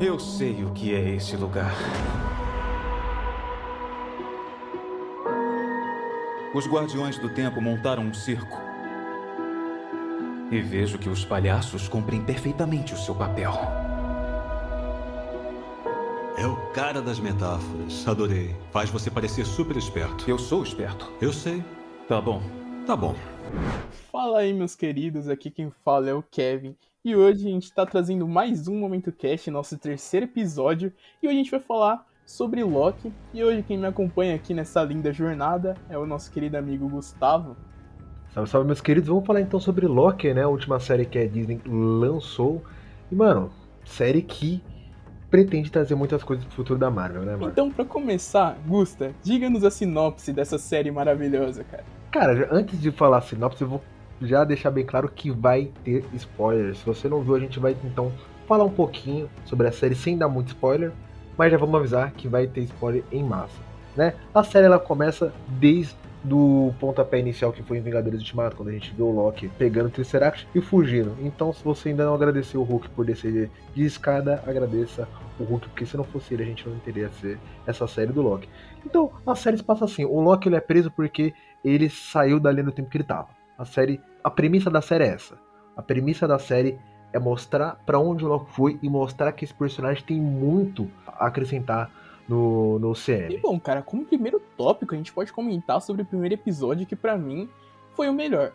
Eu sei o que é esse lugar. Os Guardiões do Tempo montaram um circo. E vejo que os palhaços cumprem perfeitamente o seu papel. É o cara das metáforas. Adorei. Faz você parecer super esperto. Eu sou esperto. Eu sei. Tá bom. Tá bom. Fala aí, meus queridos. Aqui quem fala é o Kevin. E hoje a gente está trazendo mais um Momento Cast, nosso terceiro episódio. E hoje a gente vai falar sobre Loki. E hoje quem me acompanha aqui nessa linda jornada é o nosso querido amigo Gustavo. Salve, salve, meus queridos. Vamos falar então sobre Loki, né? A última série que a Disney lançou. E, mano, série que pretende trazer muitas coisas pro futuro da Marvel, né, mano? Então, para começar, Gusta, diga-nos a sinopse dessa série maravilhosa, cara. Cara, antes de falar a sinopse, eu vou já deixar bem claro que vai ter spoilers. Se você não viu, a gente vai então falar um pouquinho sobre a série sem dar muito spoiler, mas já vamos avisar que vai ter spoiler em massa, né? A série ela começa desde do pontapé inicial que foi em Vingadores Ultimato, quando a gente viu o Loki pegando o Tesseract e fugindo. Então, se você ainda não agradeceu o Hulk por descer de escada, agradeça o Hulk, porque se não fosse ele, a gente não teria essa série do Loki. Então, a série se passa assim: o Loki ele é preso porque ele saiu da linha do tempo que ele tava. A série a premissa da série é essa. A premissa da série é mostrar para onde o Loki foi e mostrar que esse personagem tem muito a acrescentar no, no CM. E bom, cara, como primeiro tópico, a gente pode comentar sobre o primeiro episódio que para mim foi o melhor.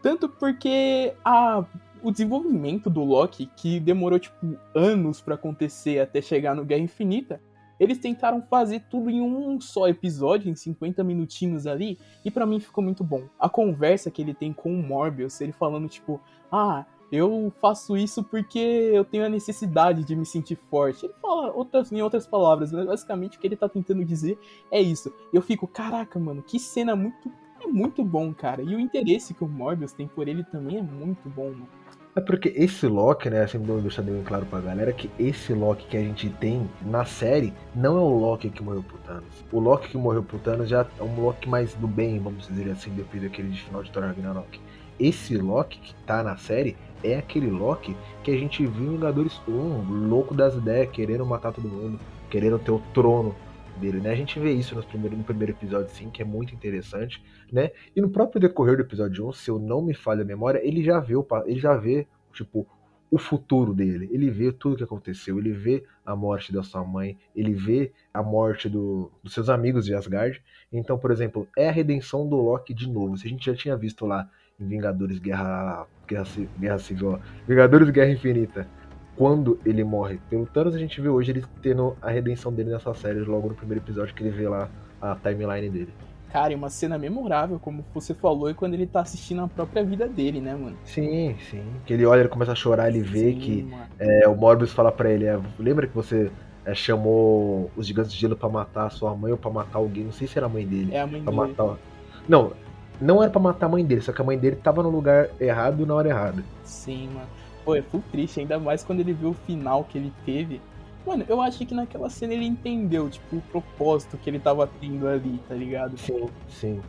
Tanto porque a, o desenvolvimento do Loki, que demorou tipo anos para acontecer até chegar no Guerra Infinita, eles tentaram fazer tudo em um só episódio, em 50 minutinhos ali, e para mim ficou muito bom. A conversa que ele tem com o Morbius, ele falando tipo, ah, eu faço isso porque eu tenho a necessidade de me sentir forte. Ele fala outras, em outras palavras, mas basicamente o que ele tá tentando dizer é isso. Eu fico, caraca, mano, que cena muito, é muito bom, cara. E o interesse que o Morbius tem por ele também é muito bom, mano. É porque esse Loki, né, assim, vou deixar bem claro pra galera que esse Loki que a gente tem na série não é o Loki que morreu pro Thanos. O Loki que morreu pro Thanos já é um Loki mais do bem, vamos dizer assim, depois daquele de final de Thor Ragnarok. Esse Loki que tá na série é aquele Loki que a gente viu em Vingadores 1, louco das ideias, querendo matar todo mundo, querendo ter o trono dele, né? A gente vê isso no primeiro, no primeiro episódio, sim, que é muito interessante, né? E no próprio decorrer do episódio 1, se eu não me falha a memória, ele já vê, ele já vê, tipo, o futuro dele. Ele vê tudo que aconteceu, ele vê a morte da sua mãe, ele vê a morte do, dos seus amigos de Asgard. Então, por exemplo, é a redenção do Loki de novo. Se a gente já tinha visto lá em Vingadores Guerra, Guerra, Guerra Civil, Vingadores Guerra Infinita, quando ele morre pelo Thanos, a gente vê hoje ele tendo a redenção dele nessa série, logo no primeiro episódio que ele vê lá a timeline dele. Cara, e uma cena memorável, como você falou, é quando ele tá assistindo a própria vida dele, né, mano? Sim, sim. Que ele olha, ele começa a chorar, ele vê sim, que é, o Morbius fala para ele, é, lembra que você é, chamou os gigantes de gelo para matar a sua mãe ou para matar alguém, não sei se era a mãe dele. É a mãe pra dele. Matar... Não, não era para matar a mãe dele, só que a mãe dele tava no lugar errado na hora errada. Sim, mano. Pô, é full triste, ainda mais quando ele viu o final que ele teve. Mano, eu acho que naquela cena ele entendeu, tipo, o propósito que ele tava tendo ali, tá ligado? Sim, sim.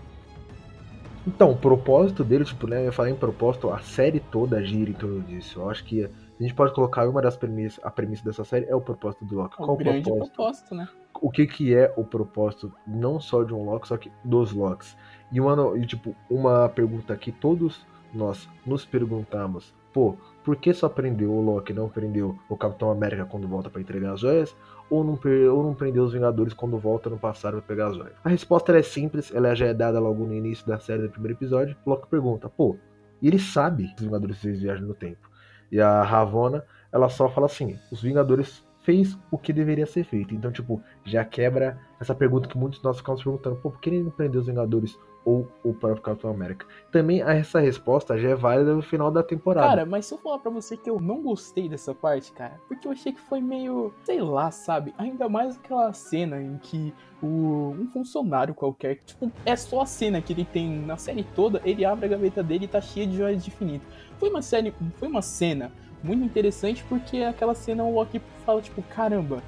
Então, o propósito dele, tipo, né, eu falei em propósito, a série toda gira em torno disso. Eu acho que a gente pode colocar uma das premissas, a premissa dessa série é o propósito do Loki. O Qual o propósito? propósito, né? O que que é o propósito, não só de um Loki, só que dos Locks. E, uma, e tipo, uma pergunta que todos nós nos perguntamos, pô, por que só prendeu o Loki, não prendeu o Capitão América quando volta para entregar as joias? Ou não, ou não prendeu os Vingadores quando volta no passado para pegar as joias? A resposta é simples, ela já é dada logo no início da série do primeiro episódio. O Loki pergunta, pô, e ele sabe que os Vingadores fez viagem no tempo. E a Ravonna, ela só fala assim, os Vingadores fez o que deveria ser feito. Então, tipo, já quebra essa pergunta que muitos de nós ficamos perguntando, pô, por que ele não prendeu os Vingadores ou o próprio Capitão América? Também essa resposta já é válida no final da temporada. Cara, mas se eu falar pra você que eu não gostei dessa parte, cara, porque eu achei que foi meio, sei lá, sabe? Ainda mais aquela cena em que o, um funcionário qualquer, tipo, é só a cena que ele tem na série toda, ele abre a gaveta dele e tá cheia de joias de infinito. Foi uma série, foi uma cena muito interessante porque aquela cena o Loki fala, tipo, caramba,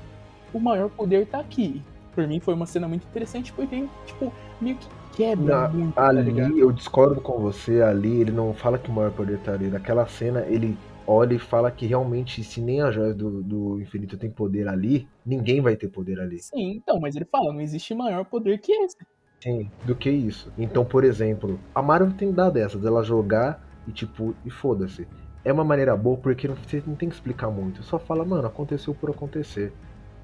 o maior poder tá aqui. Por mim foi uma cena muito interessante porque, tipo, meio que quebra Na- muito, tá ligado? ali, eu discordo com você, ali ele não fala que o maior poder tá ali. Naquela cena, ele olha e fala que realmente, se nem a joia do, do infinito tem poder ali, ninguém vai ter poder ali. Sim, então, mas ele fala, não existe maior poder que esse. Sim, do que isso. Então, por exemplo, a Marvel tem dado essa, dela jogar e tipo, e foda-se. É uma maneira boa porque não, você não tem que explicar muito. Só fala, mano, aconteceu por acontecer.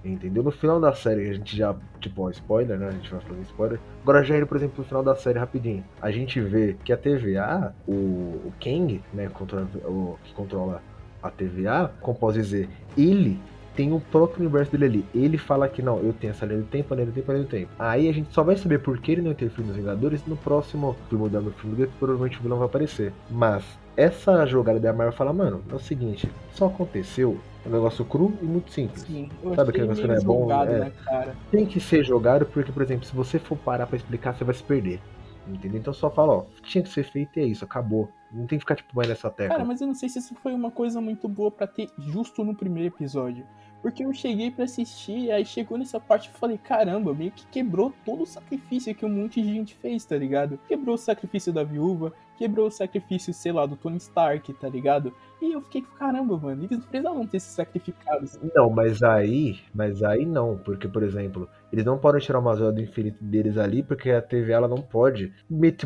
Entendeu? No final da série, a gente já, tipo, ó, spoiler, né? A gente vai falando spoiler. Agora já indo, por exemplo, no final da série rapidinho. A gente vê que a TVA, o, o Kang, né, controla, o, que controla a TVA, como posso dizer, ele tem o próprio universo dele ali. Ele fala que não, eu tenho essa linha do tempo, a linha do tempo, a linha do tempo. Aí a gente só vai saber por que ele não interferiu nos Vingadores no próximo filme dando filme dele, provavelmente o vilão vai aparecer. Mas essa jogada da Marvel fala, mano, é o seguinte, só aconteceu, é um negócio cru e muito simples. Sim, eu Sabe aquele negócio que não é bom? jogado É. cara. Tem que ser jogado porque, por exemplo, se você for parar pra explicar, você vai se perder. Entendeu? Então só fala, ó, tinha que ser feito e é isso, acabou. Não tem que ficar, tipo, mais nessa tecla. Cara, mas eu não sei se isso foi uma coisa muito boa pra ter justo no primeiro episódio. Porque eu cheguei pra assistir, aí chegou nessa parte e falei, caramba, meio que quebrou todo o sacrifício que um monte de gente fez, tá ligado? Quebrou o sacrifício da viúva, quebrou o sacrifício, sei lá, do Tony Stark, tá ligado? E eu fiquei, caramba, mano, eles não precisavam ter se sacrificado. Não, mas aí, mas aí não, porque, por exemplo, eles não podem tirar uma joia do infinito deles ali, porque a TV ela não pode,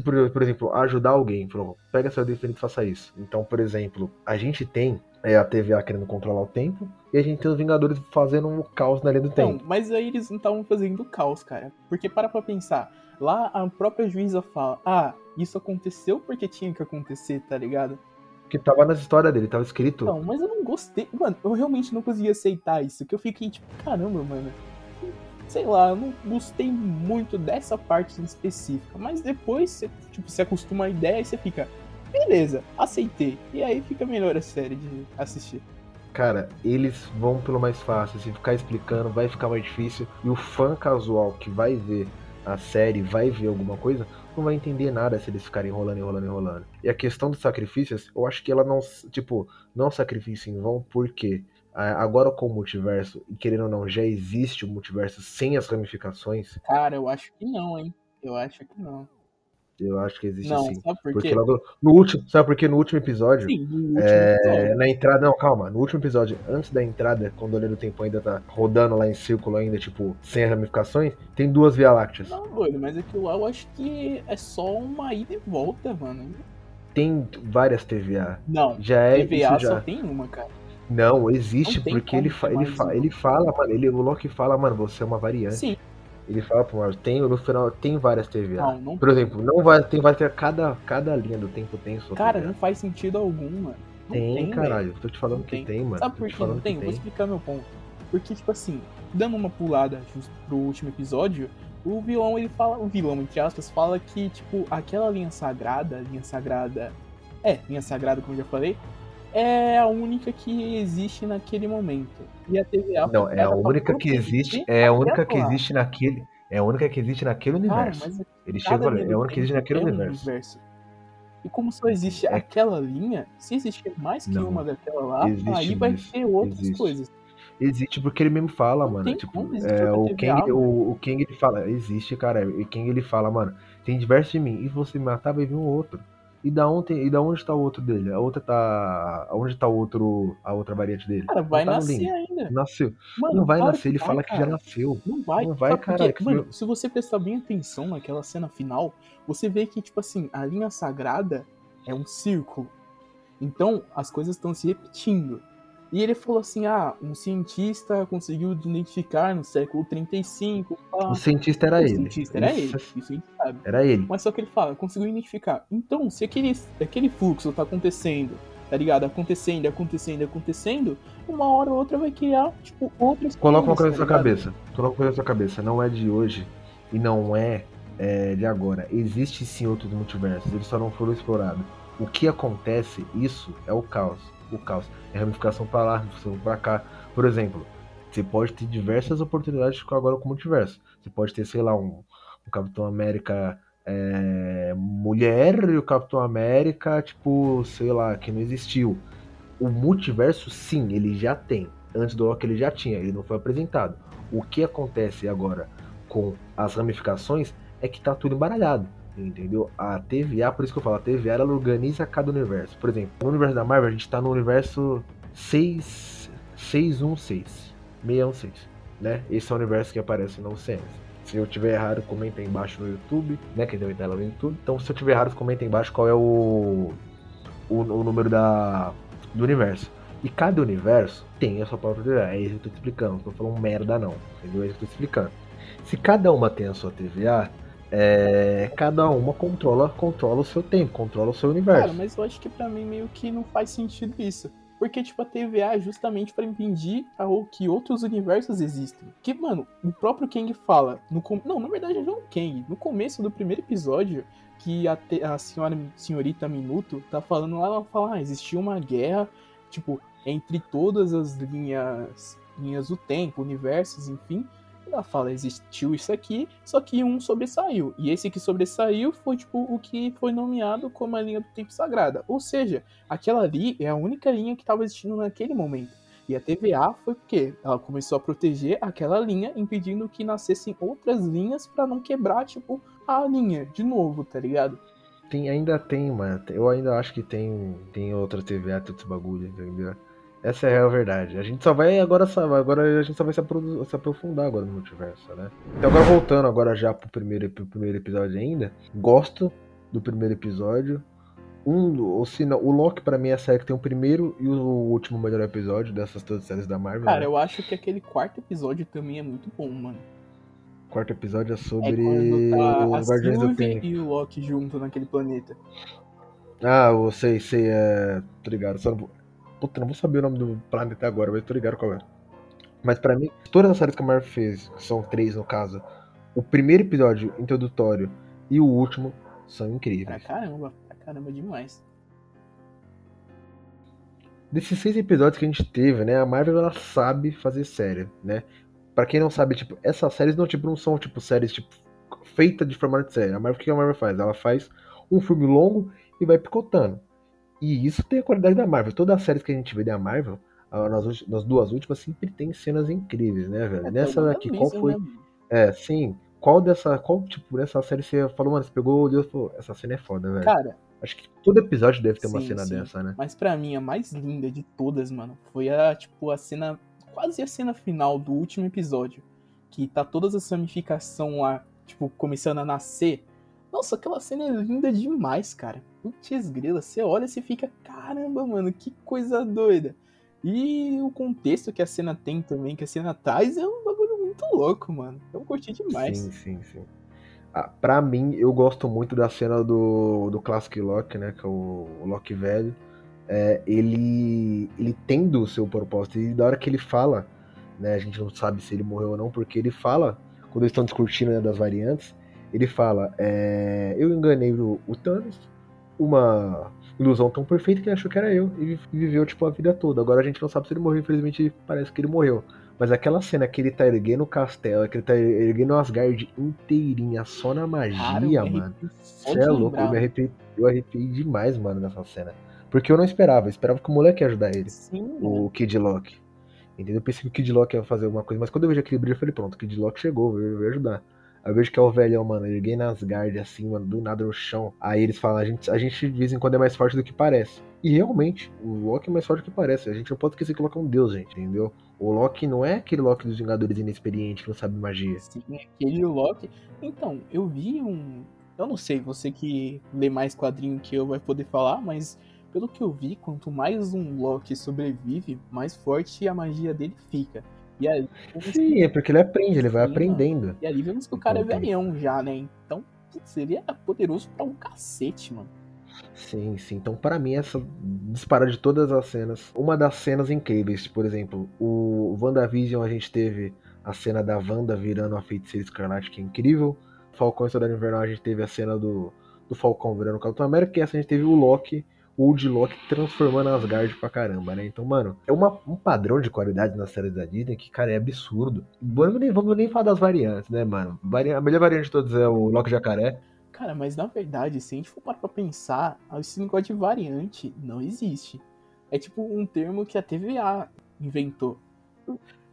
por, por exemplo, ajudar alguém, falou, pega essa joia do infinito e faça isso. Então, por exemplo, a gente tem é, a TVA querendo controlar o tempo, e a gente tem os Vingadores fazendo um caos na linha do tempo. mas aí eles não estavam fazendo caos, cara. Porque para pra pensar, lá a própria juíza fala, ah, isso aconteceu porque tinha que acontecer, tá ligado? Que tava nas histórias dele, tava escrito. Não, mas eu não gostei. Mano, eu realmente não conseguia aceitar isso. Que eu fiquei tipo, caramba, mano. Sei lá, eu não gostei muito dessa parte em específica. Mas depois você, tipo, se acostuma à ideia e você fica, beleza, aceitei. E aí fica melhor a série de assistir. Cara, eles vão pelo mais fácil. Se ficar explicando, vai ficar mais difícil. E o fã casual que vai ver a série, vai ver alguma coisa, não vai entender nada se eles ficarem enrolando, enrolando, enrolando. E a questão dos sacrifícios, eu acho que ela não, tipo, não sacrifício em vão, porque agora com o multiverso, e querendo ou não, já existe o multiverso sem as ramificações, Cara, eu acho que não, hein? Eu acho que não. Eu acho que existe Não, sim. sabe por Porque quê? lá no, último, sabe por quê? No último episódio, Sim, no último É, episódio. na entrada, não, calma. No último episódio, antes da entrada, quando o Olho do Tempo ainda tá rodando lá em círculo ainda, tipo, sem ramificações, tem duas Via Lácteas. Não, doido, mas aquilo lá eu acho que é só uma ida e volta, mano. Tem várias TVA. Não, Já é TVA isso só já. tem uma, cara. Não, existe Não porque ele, fa ele, fa ele fala, mano, ele, o Loki fala, mano, você é uma variante. Sim, Ele fala pro Marvel, tem, no final, tem várias TVA. não, não. Por exemplo, não vai, tem, ter cada, cada linha do tempo tem sua Cara, TVA. não faz sentido algum, mano. Não Tem, tem, caralho. Tô te falando Não que tem. tem, mano. Sabe por que não tem? que Vou explicar meu ponto. Porque, tipo assim, dando uma pulada justo pro último episódio, o vilão, ele fala, o vilão, entre aspas, fala que, tipo, aquela linha sagrada, linha sagrada, é, linha sagrada, como eu já falei, é a única que existe naquele momento. E a TVA Não, é a pra única que existe, é a única que existe naquele, é a única que existe naquele Cara, universo. mas Ele cada chegou, é a única que existe naquele é um universo. E como só existe É. aquela linha, se existir mais que Não. uma daquela lá, aí vai isso, ter outras existe. coisas. Existe porque ele mesmo fala, Não mano. tipo, é, o, Kang, o, o ele fala, existe, cara. E Kang ele fala, mano, tem diversos de mim. E você me matar, vai vir um outro. E da onde, e da onde tá o outro dele? A outra tá. Aonde tá o outro. A outra variante dele? Cara, vai Não tá nascer ainda. Nasceu. Mano, não vai nascer, ele vai, fala que já cara. nasceu. Não vai. Não vai, que Mano, se você prestar bem atenção naquela cena final, você vê que, tipo assim, a linha sagrada é um círculo. Então, as coisas estão se repetindo. E ele falou assim: ah, um cientista conseguiu identificar no século 35. pá. O cientista era o ele. cientista era ele, Isso, a gente sabe. Era ele. Mas só que ele fala, conseguiu identificar. Então, se aquele, aquele fluxo tá acontecendo, tá ligado? Acontecendo, acontecendo, acontecendo, uma hora ou outra vai criar, tipo, outras Coloca uma coisa coisas, na sua tá ligado? cabeça. Coloca uma coisa na sua cabeça. Não é de hoje e não é, é, de agora. Existe sim outros multiversos. Eles só não foram explorados. O que acontece, isso é o caos. O caos. É ramificação pra lá, ramificação pra cá. Por exemplo, você pode ter diversas oportunidades agora com o multiverso. Você pode ter, sei lá, um, um Capitão América é, mulher e o Capitão América, tipo, sei lá, que não existiu. O multiverso, sim, ele já tem. Antes do Loki ele já tinha, ele não foi apresentado. O que acontece agora com as ramificações é que tá tudo embaralhado. Entendeu? A TVA, por isso que eu falo, a TVA ela organiza cada universo. Por exemplo, no universo da Marvel a gente tá no universo 6, 616. 616, né? Esse é o universo que aparece no CMs. Se eu tiver errado, comenta aí embaixo no YouTube, né? Que deve estar lá no YouTube. Então, se eu tiver errado, comenta aí embaixo qual é o, o, o número da, do universo. E cada universo tem a sua própria TVA. É isso que eu tô te explicando. Não tô falando merda, não. Entendeu? É isso que eu tô explicando. Se cada uma tem a sua TVA, é, cada uma controla, controla o seu tempo, controla o seu universo. Cara, mas eu acho que pra mim meio que não faz sentido isso. Porque, tipo, a TVA é justamente para impedir que outros universos existem. Que, mano, o próprio Kang fala. No com... Não, na verdade não é o Kang. No começo do primeiro episódio, que a, te... a senhora, senhorita Minuto tá falando lá, ela fala, ah, existia uma guerra, tipo, entre todas as linhas, linhas do tempo, universos, enfim. Ela fala, existiu isso aqui, só que um sobressaiu. E esse que sobressaiu foi, tipo, o que foi nomeado como a linha do tempo sagrada. Ou seja, aquela ali é a única linha que estava existindo naquele momento. E a TVA foi porque ela começou a proteger aquela linha, impedindo que nascessem outras linhas para não quebrar, tipo, a linha de novo, tá ligado? Tem, ainda tem, mano. Eu ainda acho que tem, tem outra TVA, tudo esse bagulho, entendeu? Essa é a real verdade. A gente só vai agora, agora a gente só vai se, aprofundar agora no multiverso, né? Então agora voltando agora já pro primeiro, pro primeiro episódio ainda, gosto do primeiro episódio. Um, ou se não, o Loki pra mim é a série que tem o primeiro e o último melhor episódio dessas todas as séries da Marvel. Cara, né? eu acho que aquele quarto episódio também é muito bom, mano. Quarto episódio é sobre é tá o Guardiões do Tempo. e o Loki junto naquele planeta. Ah, eu sei, sei, é. Tô ligado. Só não... Puta, não vou saber o nome do planeta agora, mas tô ligado qual é. Mas para mim, todas as séries que a Marvel fez, que são três no caso, o primeiro episódio introdutório e o último são incríveis. Pra caramba, pra caramba demais. Desses seis episódios que a gente teve, né, a Marvel ela sabe fazer série, né? Pra quem não sabe, tipo, essas séries não, tipo, não são tipo séries tipo feitas de formato de série. A Marvel o que a Marvel faz? Ela faz um filme longo e vai picotando. E isso tem a qualidade da Marvel. Todas as séries que a gente vê da Marvel, nas, nas duas últimas, sempre tem cenas incríveis, né, velho? É, Nessa daqui, qual foi. Né? É, sim. Qual dessa. Qual, tipo, dessa série você falou, mano, você pegou o Deus e falou, essa cena é foda, velho. Cara. Acho que todo episódio deve ter sim, uma cena sim. dessa, né? Mas pra mim, a mais linda de todas, mano, foi a, tipo, a cena. Quase a cena final do último episódio. Que tá todas as ramificações lá, tipo, começando a nascer. Nossa, aquela cena é linda demais, cara. Putz grila, você olha e fica, caramba, mano, que coisa doida. E o contexto que a cena tem também, que a cena traz, é um bagulho muito louco, mano. Eu curti demais. Sim, sim, sim. Ah, pra mim, eu gosto muito da cena do, do Classic Loki, né? Que é o, o Loki velho. É, ele, ele tendo o seu propósito. E da hora que ele fala, né? A gente não sabe se ele morreu ou não, porque ele fala, quando eles estão discutindo né, das variantes, ele fala: é, Eu enganei o, o Thanos, uma ilusão tão perfeita que ele achou que era eu e viveu tipo a vida toda. Agora a gente não sabe se ele morreu, infelizmente parece que ele morreu. Mas aquela cena que ele tá erguendo o castelo, que ele tá erguendo o Asgard inteirinha só na magia, Cara, mano. Você é louco, eu me arrepiei, eu arrepiei demais, mano, nessa cena. Porque eu não esperava, eu esperava que o moleque ia ajudar ele. Sim, o Kid Loki. Entendeu? Eu pensei que o Kid Loki ia fazer alguma coisa, mas quando eu vejo aquele brilho, eu falei, pronto, o Kid Loki chegou, veio ajudar. Eu vejo que é o velhão, mano. Erguei nas Asgard, assim, mano, do nada no chão. Aí eles falam, a gente, a gente de vez em quando é mais forte do que parece. E realmente, o Loki é mais forte do que parece. A gente não pode esquecer que o Loki é um deus, gente, entendeu? O Loki não é aquele Loki dos Vingadores inexperiente que não sabe magia. Sim, aquele Loki. Então, eu vi um. Eu não sei, você que lê mais quadrinho que eu vai poder falar, mas pelo que eu vi, quanto mais um Loki sobrevive, mais forte a magia dele fica. E aí, Sim, é porque ele aprende, ele vai aprendendo. E ali vemos que o cara é velhão já, né? Então, seria poderoso pra um cacete, mano. Sim, sim. Então, para mim, essa dispara de todas as cenas. Uma das cenas incríveis, por exemplo, o WandaVision a gente teve a cena da Wanda virando a feiticeira escarlate, que é incrível. Falcão e Soldado Invernal a gente teve a cena do, do Falcão virando o Capitão América, e essa a gente teve o Loki Old Loki transformando Asgard pra caramba, né? Então, mano, é uma, um padrão de qualidade na série da Disney que, cara, é absurdo. Vamos nem, vamos nem falar das variantes, né, mano? A melhor variante de todas é o Loki Jacaré. Cara, mas na verdade, se a gente for parar pra pensar, esse negócio de variante não existe. É tipo um termo que a TVA inventou.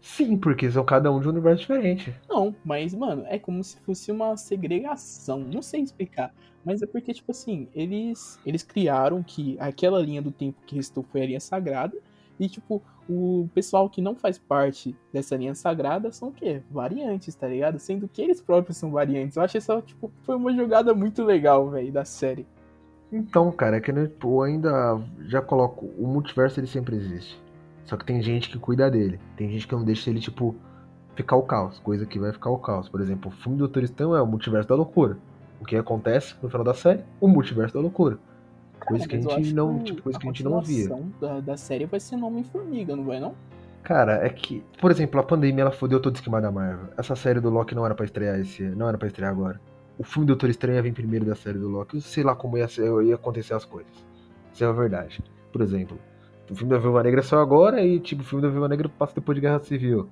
Sim, porque são cada um de um universo diferente. Não, mas, mano, é como se fosse uma segregação. Não sei explicar. Mas é porque, tipo assim, eles, eles criaram que aquela linha do tempo que restou foi a linha sagrada. E, tipo, o pessoal que não faz parte dessa linha sagrada são o quê? Variantes, tá ligado? Sendo que eles próprios são variantes. Eu acho isso, tipo, foi uma jogada muito legal, velho, da série. Então, cara, é que eu ainda já coloco. O multiverso ele sempre existe. Só que tem gente que cuida dele. Tem gente que não deixa ele, tipo, ficar o caos. Coisa que vai ficar o caos. Por exemplo, o filme do Doutor Estranho é o multiverso da loucura. O que acontece no final da série? O multiverso da loucura. Coisa que a gente não, tipo, coisa que a gente não via. Da, da série vai ser nome formiga, não vai não? Cara, é que, por exemplo, a pandemia ela fodeu todo o esquema da Marvel. Essa série do Loki não era para estrear esse, não era para estrear agora. O filme do Doutor Estranho ia vir primeiro da série do Loki. Sei lá como ia, ser, ia acontecer as coisas. Isso é a verdade. Por exemplo, o filme da Viúva Negra só agora e tipo, o filme da Viúva Negra passa depois de Guerra Civil.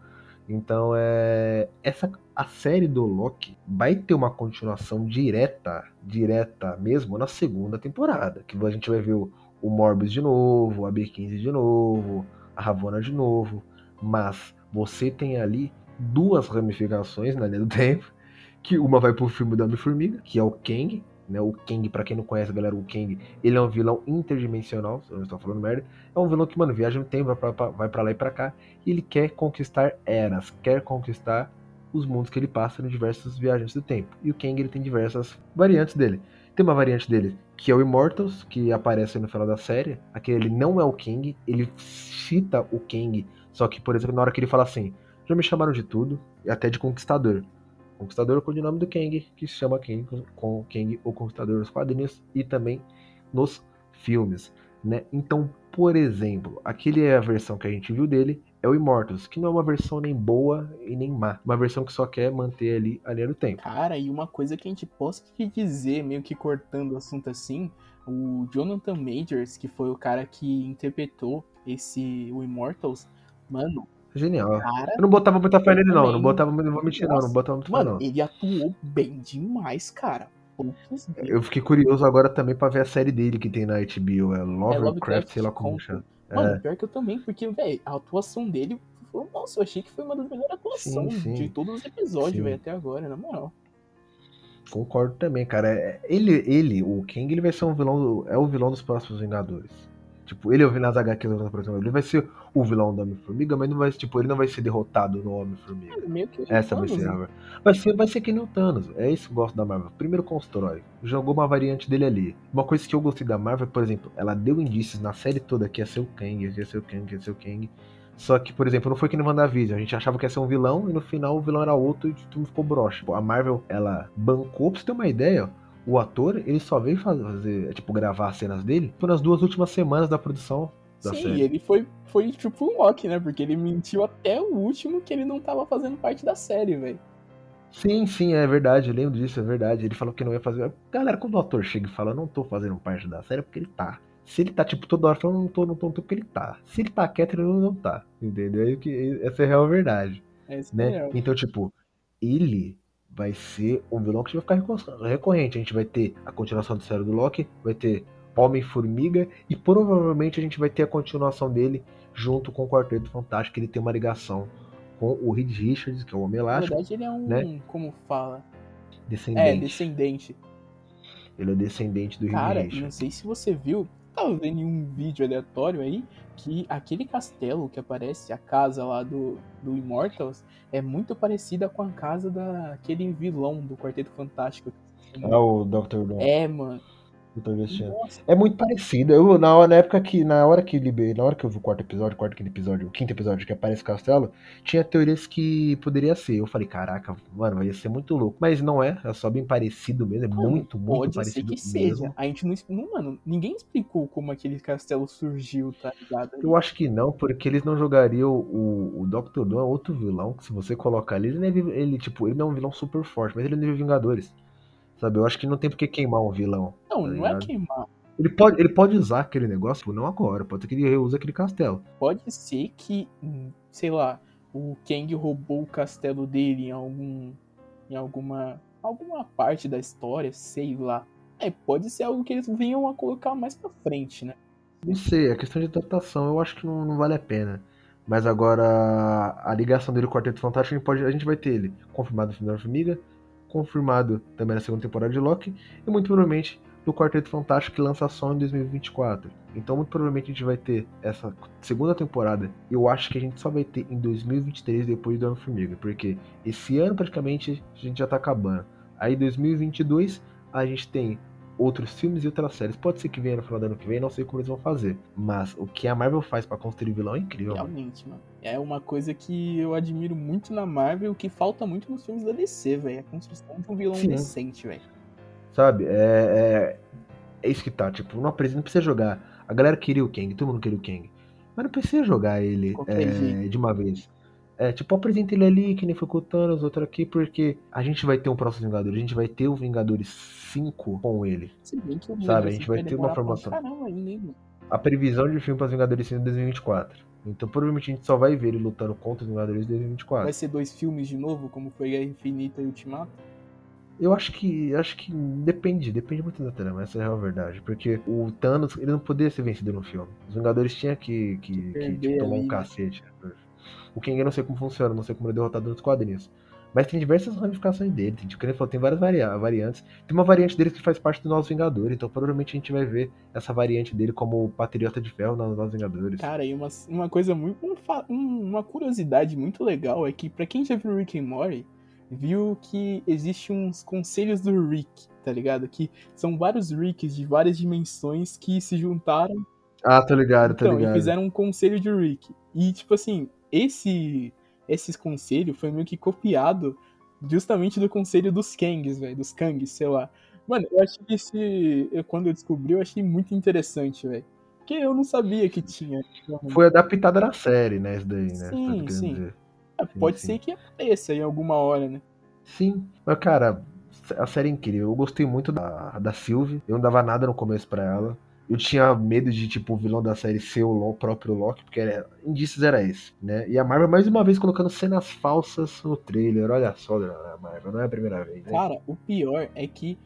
Então é essa a série do Loki vai ter uma continuação direta, direta mesmo na segunda temporada, que a gente vai ver o, o Morbius de novo, a B15 de novo, a Ravonna de novo, mas você tem ali duas ramificações na linha do tempo, que uma vai pro filme da Homem-Formiga, que é o Kang, né? O Kang, para quem não conhece, galera, o Kang, ele é um vilão interdimensional, se eu não estou falando merda. É um vilão que, mano, viaja no tempo, vai pra, lá e pra cá, e ele quer conquistar eras, quer conquistar os mundos que ele passa em diversas viagens do tempo. E o Kang, ele tem diversas variantes dele. Tem uma variante dele que é o Immortals, que aparece no final da série. Aquele ele não é o Kang, ele cita o Kang, só que, por exemplo, na hora que ele fala assim, já me chamaram de tudo, e até de Conquistador. Conquistador é o codinome do Kang, que se chama Kang, com Kang o Conquistador nos quadrinhos e também nos filmes, né? Então, por exemplo, aquele é a versão que a gente viu dele, é o Immortals, que não é uma versão nem boa e nem má, uma versão que só quer manter ali a linha do tempo. Cara, e uma coisa que a gente pode te dizer, meio que cortando o assunto assim, o Jonathan Majors, que foi o cara que interpretou esse o Immortals, mano, Genial. Cara, eu não botava muita fé nele, não. Não botava, não vou mentir, não. Não botava muita fé, não. Ele atuou bem demais, cara. Eu fiquei curioso agora também pra ver a série dele que tem na HBO. É Lovecraft, é Lovecraft sei lá como chama. Mano, é. pior que eu também, porque, velho, a atuação dele foi. Nossa, eu achei que foi uma das melhores atuações de todos os episódios, velho, até agora, na moral. Concordo também, cara. É, ele, ele, o King, ele vai ser um vilão. É o vilão dos próximos Vingadores. Tipo, ele é o vilão das HQs da próxima ele vai ser o vilão do Homem-Formiga, mas não vai, tipo, ele não vai ser derrotado no Homem-Formiga. É, Essa vai ser a né? vai ser Vai ser que nem o Thanos. É isso que eu gosto da Marvel. Primeiro constrói. Jogou uma variante dele ali. Uma coisa que eu gostei da Marvel, por exemplo, ela deu indícios na série toda que ia ser o Kang, que ia ser o Kang, que ia ser o Kang. Só que, por exemplo, não foi que no WandaVision. A gente achava que ia ser um vilão e no final o vilão era outro e tudo ficou broxa. A Marvel, ela bancou, pra você ter uma ideia, o ator, ele só veio fazer, tipo, gravar as cenas dele nas duas últimas semanas da produção da Sim, série. ele foi, foi tipo um Loki, né? Porque ele mentiu até o último que ele não tava fazendo parte da série, velho. Sim, sim, é verdade, eu lembro disso, é verdade. Ele falou que não ia fazer. Galera, quando o ator chega e fala, não tô fazendo parte da série, é porque ele tá. Se ele tá, tipo, toda hora falando, não tô, não tô, não tô, porque ele tá. Se ele tá quieto, ele não tá. Entendeu? Essa é a real verdade. É né? Então, tipo, ele vai ser um vilão que vai ficar recorrente. A gente vai ter a continuação do série do Loki, vai ter Homem-Formiga e provavelmente a gente vai ter a continuação dele junto com o Quarteto Fantástico. Ele tem uma ligação com o Reed Richards, que é o Homem Elástico. Na verdade, ele é um. Né? Como fala? Descendente. É, descendente. Ele é descendente do Reed Cara, Richards. não sei se você viu, tava vendo em um vídeo aleatório aí, que aquele castelo que aparece, a casa lá do, do Immortals, é muito parecida com a casa daquele vilão do Quarteto Fantástico. Ah, o Dr. Doom. É, mano. É muito parecido. Eu, na, hora, na época que. Na hora que liber, na hora que eu vi o quarto episódio, quarto quinto episódio, o quinto episódio que aparece o castelo, tinha teorias que poderia ser. Eu falei, caraca, mano, vai ser muito louco. Mas não é, é só bem parecido mesmo. É mano, muito, muito pode parecido. Ser que mesmo. seja. A gente não, Mano, ninguém explicou como aquele castelo surgiu, tá ligado? Eu acho que não, porque eles não jogariam o, o Dr. Doom é outro vilão, que se você colocar ali, ele, é, ele, tipo, ele não é um vilão super forte, mas ele é nível Vingadores. Sabe? Eu acho que não tem por que queimar um vilão. Não, tá não é queimar. Ele pode, ele pode usar aquele negócio, não agora, pode ser que ele reuse aquele castelo. Pode ser que, sei lá, o Kang roubou o castelo dele em algum. em alguma. alguma parte da história, sei lá. É, pode ser algo que eles venham a colocar mais pra frente, né? Não sei, a questão de adaptação eu acho que não, não vale a pena. Mas agora a ligação dele com o Quarteto Fantástico, a gente, pode, a gente vai ter ele confirmado no filme da Formiga, confirmado também na segunda temporada de Loki, e muito provavelmente no Quarteto Fantástico que lança só em 2024. Então, muito provavelmente a gente vai ter essa segunda temporada. Eu acho que a gente só vai ter em 2023 depois do Homem-Formiga, porque esse ano praticamente a gente já tá acabando. Aí 2022 a gente tem outros filmes e outras séries. Pode ser que venha no final do ano que vem, não sei como eles vão fazer. Mas o que a Marvel faz para construir vilão é incrível. Realmente, mano. É uma coisa que eu admiro muito na Marvel, que falta muito nos filmes da DC, velho. A construção de um vilão Sim. decente, velho. Sabe? É, é, é, isso que tá. Tipo, não, precisa, não precisa jogar. A galera queria o Kang, todo mundo queria o Kang. Mas não precisa jogar ele é, de uma vez. É, tipo, apresenta ele ali, que nem foi com o Thanos, outro aqui, porque a gente vai ter um próximo Vingadores, a gente vai ter o Vingadores 5 com ele. Se bem que o sabe, a gente vai ter uma formação. a previsão de filme para os Vingadores 5 em 2024. Então provavelmente a gente só vai ver ele lutando contra os Vingadores em 2024. Vai ser dois filmes de novo, como foi Guerra Infinita e Ultimato? Eu acho que acho que depende, depende muito da trama, essa é a verdade. Porque o Thanos, ele não poderia ser vencido no filme. Os Vingadores tinham que, que, que, que tomar um né? O Kang eu não sei como funciona, não sei como ele é derrotado nos quadrinhos. Mas tem diversas ramificações dele. Tem, tipo, falou, tem várias variantes. Tem uma variante dele que faz parte do Novos Vingadores. Então provavelmente a gente vai ver essa variante dele como Patriota de Ferro nos Novos Vingadores. Cara, e uma, uma coisa muito. Uma curiosidade muito legal é que, para quem já viu Rick and Morty, viu que existe uns conselhos do Rick, tá ligado? Que são vários Ricks de várias dimensões que se juntaram. Ah, tô ligado, tô então, ligado. E fizeram um conselho de Rick. E, tipo assim, esse esse conselho foi meio que copiado justamente do conselho dos Kangs, velho, dos Kangs, sei lá. Mano, eu acho que esse. Eu, quando eu descobri, eu achei muito interessante, velho. Porque eu não sabia que tinha. Foi adaptada na série, né? Isso daí, né? Sim, sim. É, pode sim. ser que apareça em alguma hora, né? Sim. Mas, cara, a série é incrível. Eu gostei muito da, da Sylvie. Eu não dava nada no começo pra ela. Eu tinha medo de, tipo, o vilão da série ser o próprio Loki, porque era, indícios era esse, né? E a Marvel, mais uma vez, colocando cenas falsas no trailer. Olha só, a Marvel, não é a primeira vez. Né? Cara, o pior é que,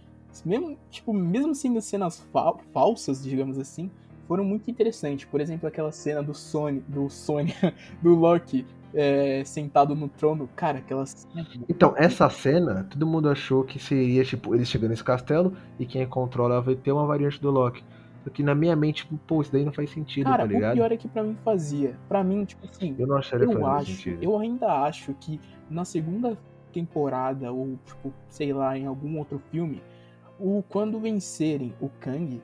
mesmo, tipo, mesmo sendo cenas fa falsas, digamos assim, foram muito interessantes. Por exemplo, aquela cena do Sony, do Sony, do Loki, é, sentado no trono. Cara, aquela cena. Então, essa cena, todo mundo achou que seria, tipo, eles chegando nesse castelo e quem controla vai ter uma variante do Loki. Porque na minha mente, tipo, pô, isso daí não faz sentido, Cara, tá ligado? o pior é que pra mim fazia. Pra mim, tipo assim. Eu não acharia eu acho, sentido. Eu ainda acho que na segunda temporada, ou, tipo, sei lá, em algum outro filme, o quando vencerem o Kang,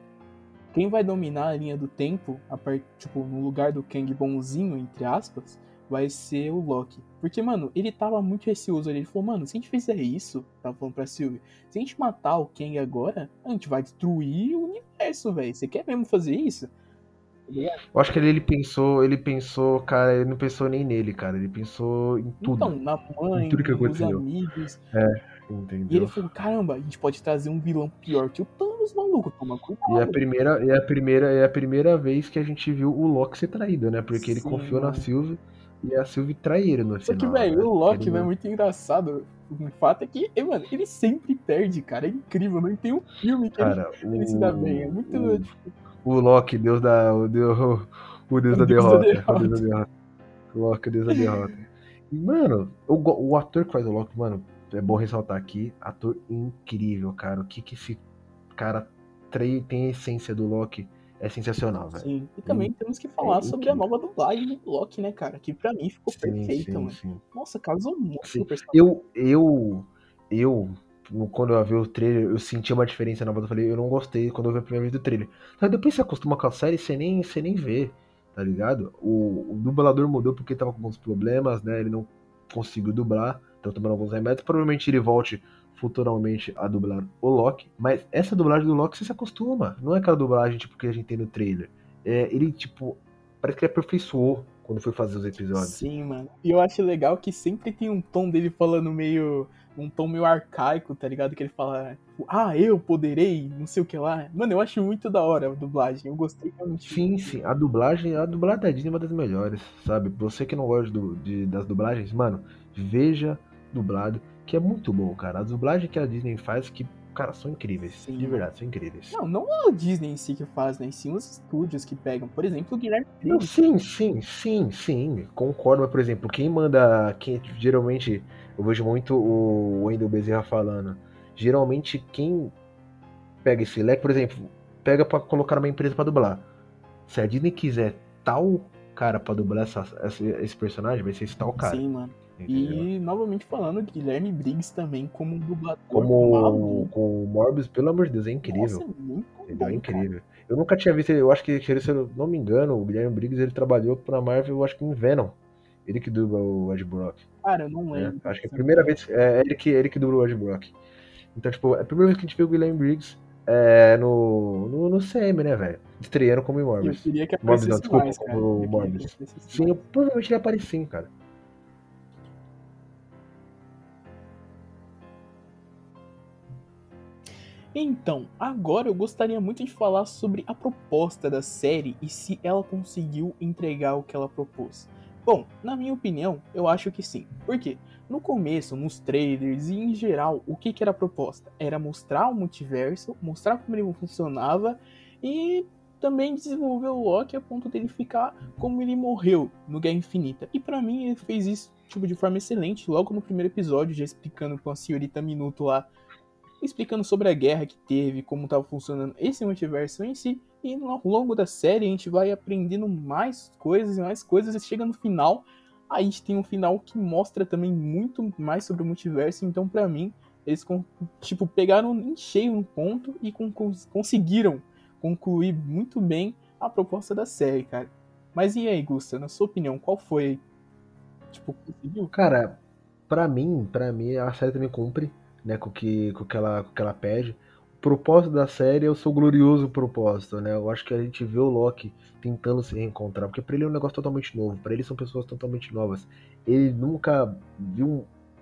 quem vai dominar a linha do tempo, a part, tipo, no lugar do Kang bonzinho, entre aspas, vai ser o Loki. Porque, mano, ele tava muito receoso. Ele falou, mano, se a gente fizer isso, tava falando pra Sylvie, se a gente matar o Kang agora, a gente vai destruir o universo, velho. Você quer mesmo fazer isso? Eu acho que ele, ele, pensou, ele pensou, cara, ele não pensou nem nele, cara. Ele pensou em tudo. Então, na mãe, tudo que nos amigos. É, entendeu? E ele falou, caramba, a gente pode trazer um vilão pior que o Thanos, maluco, toma cuidado. E é a primeira, é a primeira, é a primeira vez que a gente viu o Loki ser traído, né? Porque Sim, ele confiou mano. na Sylvie e a Sylvie traíra no final. Só que, velho, né? o Loki é muito engraçado. O fato é que, mano, ele sempre perde, cara. É incrível. Não tem um filme que cara, ele, ele se dá bem. É muito. O, tipo... o Loki, Deus da. O Deus, o Deus, o da, Deus derrota, da derrota. O Deus da derrota. Loki, Deus da derrota. E, mano, o, o ator que faz o Loki, mano, é bom ressaltar aqui. Ator incrível, cara. O que que esse cara tem a essência do Loki é sensacional, velho. Sim, e também temos que falar é sobre a nova dublagem do Loki, né, cara? Que pra mim ficou sim, perfeita, sim, mano. Nossa, casou muito sim. Eu, eu, eu, quando eu vi o trailer, eu senti uma diferença na voz. Eu falei, eu não gostei quando eu vi a primeira vez do trailer. Mas depois você acostuma com a série, você nem, você nem vê, tá ligado? O, o dublador mudou porque tava com alguns problemas, né? Ele não conseguiu dublar, então tomando alguns remédios. Provavelmente ele volte futuramente a dublar o Loki, mas essa dublagem do Loki você se acostuma, não é aquela dublagem tipo que a gente tem no trailer. É, ele tipo parece que ele aperfeiçoou quando foi fazer os episódios. Sim, mano. E eu acho legal que sempre tem um tom dele falando meio um tom meio arcaico, tá ligado? Que ele fala, ah, eu poderei, não sei o que lá. Mano, eu acho muito da hora a dublagem. Eu gostei realmente. Sim, sim. A dublagem, a dublagem da Disney é uma das melhores, sabe? Você que não gosta do, de, das dublagens, mano, veja dublado que é muito bom, cara. A dublagem que a Disney faz, que cara, são incríveis. Sim. De verdade, são incríveis. Não, não é o Disney em si que faz, né? Sim os estúdios que pegam. Por exemplo, o Guilherme Não, sim, sim, sim, sim, concordo, mas por exemplo, quem manda, quem geralmente, eu vejo muito o Wendel Bezerra falando, geralmente quem pega esse leque, por exemplo, pega pra colocar numa empresa pra dublar, se a Disney quiser tal cara pra dublar essa, esse, esse personagem, vai ser esse tal cara, Sim, mano. Entendeu? E novamente falando, Guilherme Briggs também como um dublador. Como com o Morbius, pelo amor de Deus, é incrível. Nossa, é muito Entendeu? bom, É cara. incrível. Eu nunca tinha visto, ele- eu acho que, se eu não me engano, o Guilherme Briggs ele trabalhou pra Marvel, eu acho que em Venom. Ele que dubla o Ed Brock. Cara, eu não né? lembro. Acho que é a primeira vez. É ele que, ele que dubla o Ed Brock. Então, tipo, é a primeira vez que a gente viu o Guilherme Briggs é, no, no, no CM, né, velho? Estreando como Eu Morbius. queria que Morbius não, aparecesse desculpa, mais, cara. Eu que Morbius. Sim, eu, provavelmente ele aparece sim, cara. Então, agora eu gostaria muito de falar sobre a proposta da série e se ela conseguiu entregar o que ela propôs. Bom, na minha opinião, eu acho que sim. Por quê? No começo, nos trailers e em geral, o que, que era a proposta? Era mostrar o multiverso, mostrar como ele funcionava e também desenvolver o Loki a ponto dele ficar como ele morreu no Guerra Infinita. E pra mim ele fez isso tipo, de forma excelente, logo no primeiro episódio, já explicando com a senhorita Minuto lá explicando sobre a guerra que teve, como estava funcionando esse multiverso em si. E ao longo da série a gente vai aprendendo mais coisas e mais coisas. E chega no final, a gente tem um final que mostra também muito mais sobre o multiverso. Então, pra mim, eles tipo pegaram em cheio um ponto e con- cons- conseguiram concluir muito bem a proposta da série, cara. Mas e aí, Gusta, na sua opinião, qual foi? Tipo, conseguiu? Cara, pra mim, pra mim, a série também cumpre, né, com que, com que, ela, com que ela pede. O propósito da série é o seu glorioso propósito, né? Eu acho que a gente vê o Loki tentando se reencontrar, porque pra ele é um negócio totalmente novo, pra ele são pessoas totalmente novas. Ele nunca viu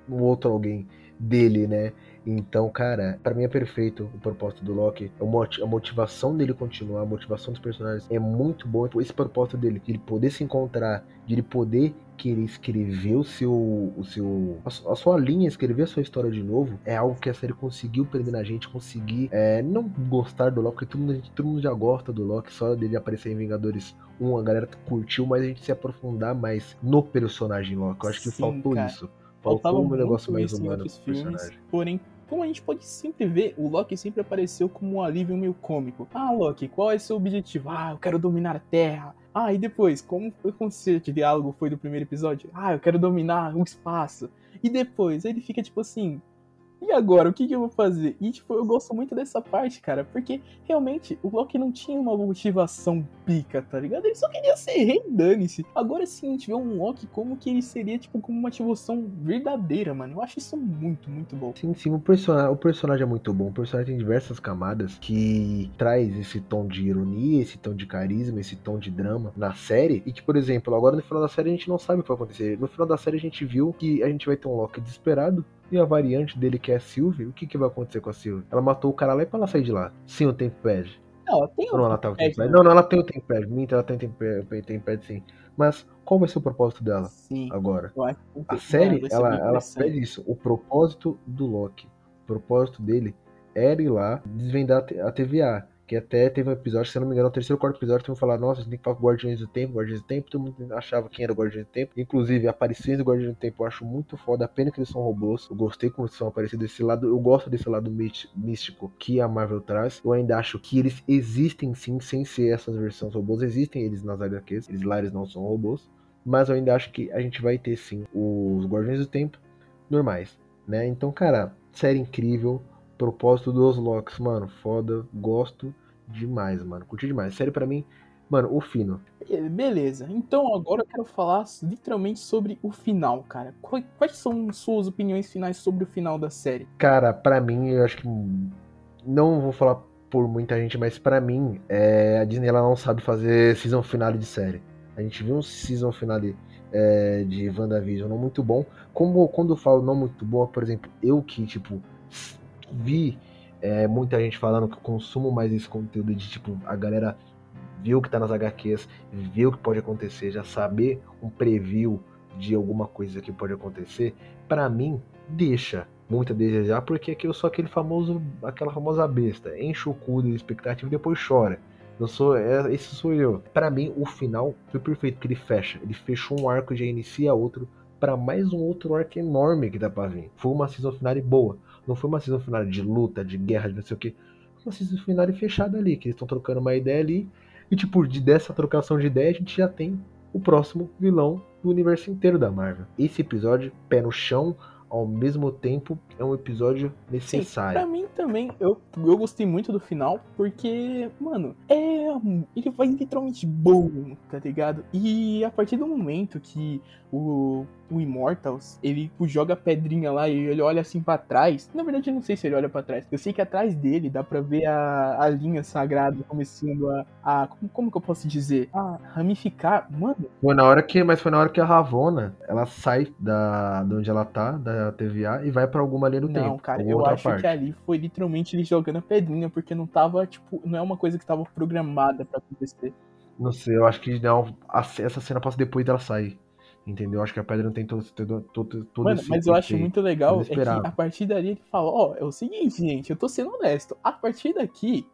um, um outro alguém dele, né? Então, cara, pra mim é perfeito o propósito do Loki. A moti- a motivação dele continuar, a motivação dos personagens é muito bom. Esse propósito dele, de ele poder se encontrar, de ele poder querer escrever o seu, o seu, a su- a sua linha, escrever a sua história de novo, é algo que a série conseguiu prender na gente, conseguir é, não gostar do Loki, porque todo mundo, todo mundo já gosta do Loki, só dele aparecer em Vingadores 1, a galera curtiu, mas a gente se aprofundar mais no personagem Loki. Eu acho que Sim, faltou cara. isso. Faltava Faltou um negócio mais humano pro personagem. porém, como a gente pode sempre ver, o Loki sempre apareceu como um alívio meio cômico. Ah, Loki, qual é seu objetivo? Ah, eu quero dominar a Terra. Ah, e depois, como foi com esse diálogo foi do primeiro episódio? Ah, eu quero dominar o espaço. E depois, ele fica tipo assim, e agora, o que, que eu vou fazer? E, tipo, eu gosto muito dessa parte, cara, porque realmente o Loki não tinha uma motivação pica, tá ligado? Ele só queria ser rei, dane-se. Agora sim, a gente vê um Loki como que ele seria, tipo, como uma motivação verdadeira, mano. Eu acho isso muito, muito bom. Sim, sim, o personagem, o personagem é muito bom. O personagem tem diversas camadas que traz esse tom de ironia, esse tom de carisma, esse tom de drama na série. E que, por exemplo, agora no final da série a gente não sabe o que vai acontecer. No final da série a gente viu que a gente vai ter um Loki desesperado. E a variante dele, que é a Sylvie, o que, que vai acontecer com a Sylvie? Ela matou o cara lá e pra ela sair de lá. Sim, o tempo pede. Não, tem ela tá com o tempo Tempest, pede. né? Não, não, ela tem o tempo pede. Minta, ela tem o tempo pede, tempo sim. Mas qual vai ser o propósito dela Sim. agora? A série, ela, ela pede isso. O propósito do Loki, o propósito dele era ir lá desvendar a TVA. Que até teve um episódio, se eu não me engano, no terceiro ou quarto episódio, que falar, nossa, a gente tem que falar Guardiões do Tempo, Guardiões do Tempo, todo mundo achava quem era o Guardiões do Tempo. Inclusive, aparições do Guardiões do Tempo eu acho muito foda, a pena que eles são robôs. Eu gostei como eles são aparecidos desse lado, eu gosto desse lado místico que a Marvel traz. Eu ainda acho que eles existem sim, sem ser essas versões robôs, existem eles nas HQs, eles lá eles não são robôs. Mas eu ainda acho que a gente vai ter sim os Guardiões do Tempo normais, né? Então, cara, série incrível. Propósito dos Locks, mano, foda. Gosto demais, mano. Curti demais. Série pra mim, mano, o fino. Be- Beleza, então agora eu quero falar literalmente sobre o final, cara. Qu- Quais são suas opiniões finais sobre o final da série? Cara, pra mim, eu acho que. Não vou falar por muita gente, mas pra mim, é, a Disney ela não sabe fazer season finale de série. A gente viu um season finale é, de WandaVision não muito bom. Como quando eu falo não muito bom, por exemplo, eu que, tipo, vi é, muita gente falando que eu consumo mais esse conteúdo de, tipo, a galera ver o que tá nas HQs, ver o que pode acontecer, já saber um preview de alguma coisa que pode acontecer, pra mim, deixa. muito a desejar, porque aqui eu sou aquele famoso, aquela famosa besta, enche o cu de expectativa e depois chora. Eu sou, é, esse sou eu. Para mim, o final foi perfeito, que ele fecha. Ele fechou um arco e já inicia outro para mais um outro arco enorme que dá pra vir. Foi uma season finale boa. Não foi uma season finale de luta, de guerra, de não sei o que. Foi uma season finale fechada ali, que eles estão trocando uma ideia ali. E tipo, de, dessa trocação de ideia, a gente já tem o próximo vilão do universo inteiro da Marvel. Esse episódio, pé no chão, ao mesmo tempo é um episódio necessário. Sim, pra mim também, eu, eu gostei muito do final, porque, mano, é. Ele vai literalmente bom, tá ligado? E a partir do momento que o, o Immortals, ele tipo, joga a pedrinha lá e ele olha assim para trás. Na verdade, eu não sei se ele olha para trás. Eu sei que atrás dele dá pra ver a, a linha sagrada começando a. a como, como que eu posso dizer? A ramificar. Mano. Foi na hora que. Mas foi na hora que a Ravona ela sai da, de onde ela tá, da TVA, e vai para alguma linha do não, tempo. Não, cara, eu acho parte. que ali foi literalmente ele jogando a pedrinha, porque não tava, tipo, não é uma coisa que tava programada para acontecer. Não sei, eu acho que não, essa cena passa depois dela sair. Entendeu? Acho que a pedra não tem todo, todo, todo, todo Mano, mas eu acho muito legal é que a partir dali ele fala, ó, oh, é o seguinte, gente, eu tô sendo honesto. A partir daqui,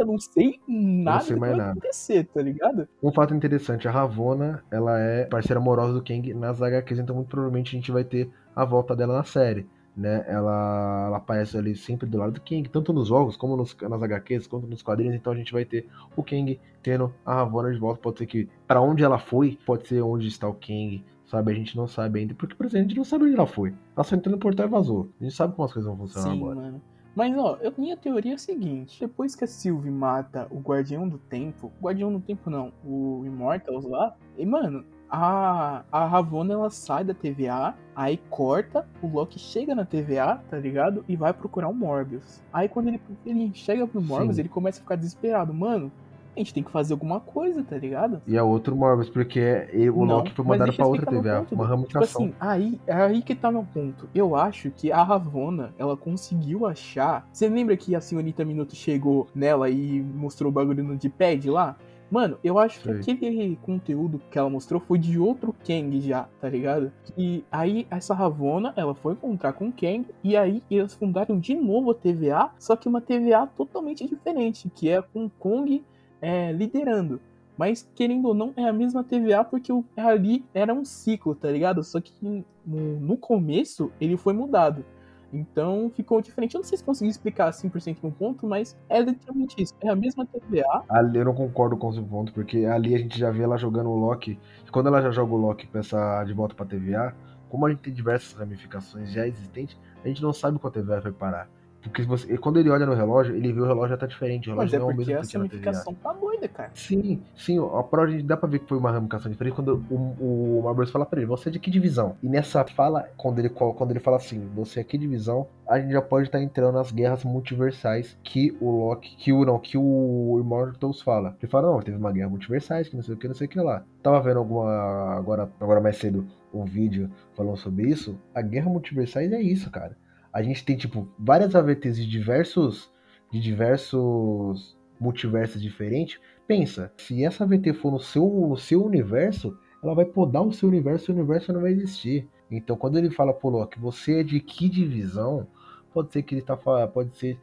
eu não sei nada não sei do que vai nada. acontecer, tá ligado? Um fato interessante, a Ravona, ela é parceira amorosa do Kang nas HQs, então muito provavelmente a gente vai ter a volta dela na série. Né, ela, ela aparece ali sempre do lado do King, tanto nos jogos como nos, nas HQs, quanto nos quadrinhos. Então a gente vai ter o King tendo a Ravonna de volta. Pode ser que para onde ela foi, pode ser onde está o King, sabe? A gente não sabe ainda, porque por exemplo, a gente não sabe onde ela foi. Ela só entrou no portal e vazou. A gente sabe como as coisas vão funcionar Sim, agora. Mano. Mas ó, eu, minha teoria é a seguinte: depois que a Sylvie mata o Guardião do Tempo, o Guardião do Tempo não, o Immortals lá, e mano, a, a Ravonna ela sai da TVA, aí corta, o Loki chega na TVA, tá ligado? E vai procurar o Morbius. Aí quando ele, ele chega pro Morbius, Sim. ele começa a ficar desesperado. Mano, a gente tem que fazer alguma coisa, tá ligado? E é outro Morbius, porque ele, o não, Loki foi mandado pra outra TVA, ponto, uma ramificação. Tipo assim, aí, é aí que tá meu ponto. Eu acho que a Ravonna, ela conseguiu achar... Você lembra que a senhorita Minuto chegou nela e mostrou o bagulho no D-pad lá? Mano, eu acho Sei. que aquele conteúdo que ela mostrou foi de outro Kang já, tá ligado? E aí essa Ravonna, ela foi encontrar com o Kang e aí eles fundaram de novo a TVA, só que uma TVA totalmente diferente, que é com Kong é, liderando. Mas, querendo ou não, é a mesma TVA porque ali era um ciclo, tá ligado? Só que no, no começo ele foi mudado. Então ficou diferente. Eu não sei se consegui explicar 100% no ponto, mas é literalmente isso. É a mesma TVA. Ali eu não concordo com o ponto, porque ali a gente já vê ela jogando o Loki. Quando ela já joga o Loki essa de volta pra TVA, como a gente tem diversas ramificações já existentes, a gente não sabe qual TVA vai parar. Porque você, quando ele olha no relógio, ele vê o relógio já tá diferente. O Mas é é o mesmo essa ramificação tá doida, cara. Sim, sim. A prova dá pra ver que foi uma ramificação diferente quando o, o Marbles fala pra ele, você é de que divisão? E nessa fala, quando ele, quando ele fala assim, você é que divisão, a gente já pode estar tá entrando nas guerras multiversais que o Loki, que o não, que o Immortals fala. Ele fala, não, teve uma guerra multiversais, que não sei o que, não sei o que lá. Tava vendo alguma, agora, agora mais cedo, um vídeo falando sobre isso. A guerra multiversais é isso, cara a gente tem, tipo, várias AVTs de diversos. de diversos multiversos diferentes. Pensa, se essa AVT for no seu, no seu universo, ela vai podar o seu universo e o universo não vai existir. Então, quando ele fala pro Loki, você é de que divisão? Pode ser que ele tá falando, pode ser,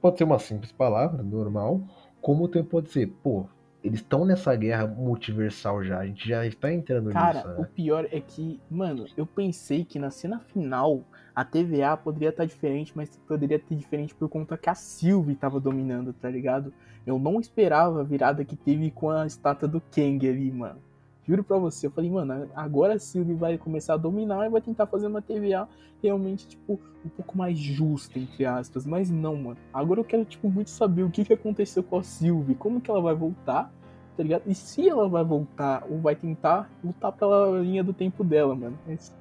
pode ser uma simples palavra, normal, como também pode ser, pô, eles estão nessa guerra multiversal já, a gente já está entrando Cara, nisso. Cara, né? o pior é que, mano, eu pensei que na cena final a TVA poderia estar tá diferente, mas poderia ter diferente por conta que a Sylvie estava dominando, tá ligado? Eu não esperava a virada que teve com a estátua do Kang ali, mano. Juro pra você, eu falei, mano, agora a Sylvie vai começar a dominar e vai tentar fazer uma TVA realmente, tipo, um pouco mais justa, entre aspas. Mas não, mano. Agora eu quero, tipo, muito saber o que, que aconteceu com a Sylvie, como que ela vai voltar, tá ligado? E se ela vai voltar ou vai tentar lutar pela linha do tempo dela, mano. Mas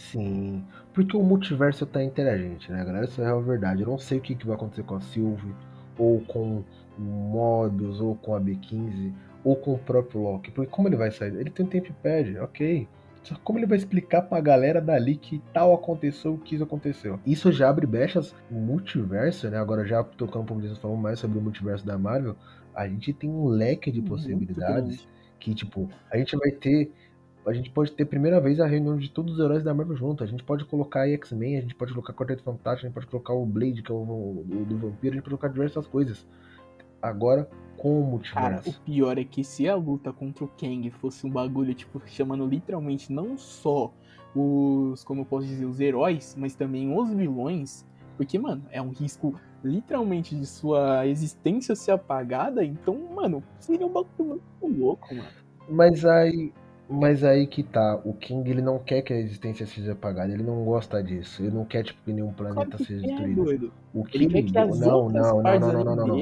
Sim, porque o multiverso tá interagente, né, galera? Isso é a verdade. Eu não sei o que, que vai acontecer com a Sylvie, ou com o Mobius, ou com a B15, ou com o próprio Loki. Porque como ele vai sair? Ele tem tempo e pede, ok. Só como ele vai explicar pra galera dali que tal aconteceu o que isso aconteceu? Isso já abre brechas no multiverso, né? Agora já tocando um pouco falando mais sobre o multiverso da Marvel, a gente tem um leque de possibilidades que, tipo, a gente vai ter a gente pode ter primeira vez a reunião de todos os heróis da Marvel junto. A gente pode colocar X-Men, a gente pode colocar Quarteto Fantástico, a gente pode colocar o Blade, que é o do, do vampiro, a gente pode colocar diversas coisas. Agora, com o multiverso. Cara, o pior é que se a luta contra o Kang fosse um bagulho, tipo, chamando literalmente não só os, como eu posso dizer, os heróis, mas também os vilões, porque, mano, é um risco literalmente de sua existência ser apagada, então, mano, seria um bagulho muito louco, mano. Mas aí, mas aí que tá, o King ele não quer que a existência seja apagada, ele não gosta disso, ele não quer tipo que nenhum planeta Claro seja destruído. doido. O Ele King quer que as não, não, não, não, não, não, não.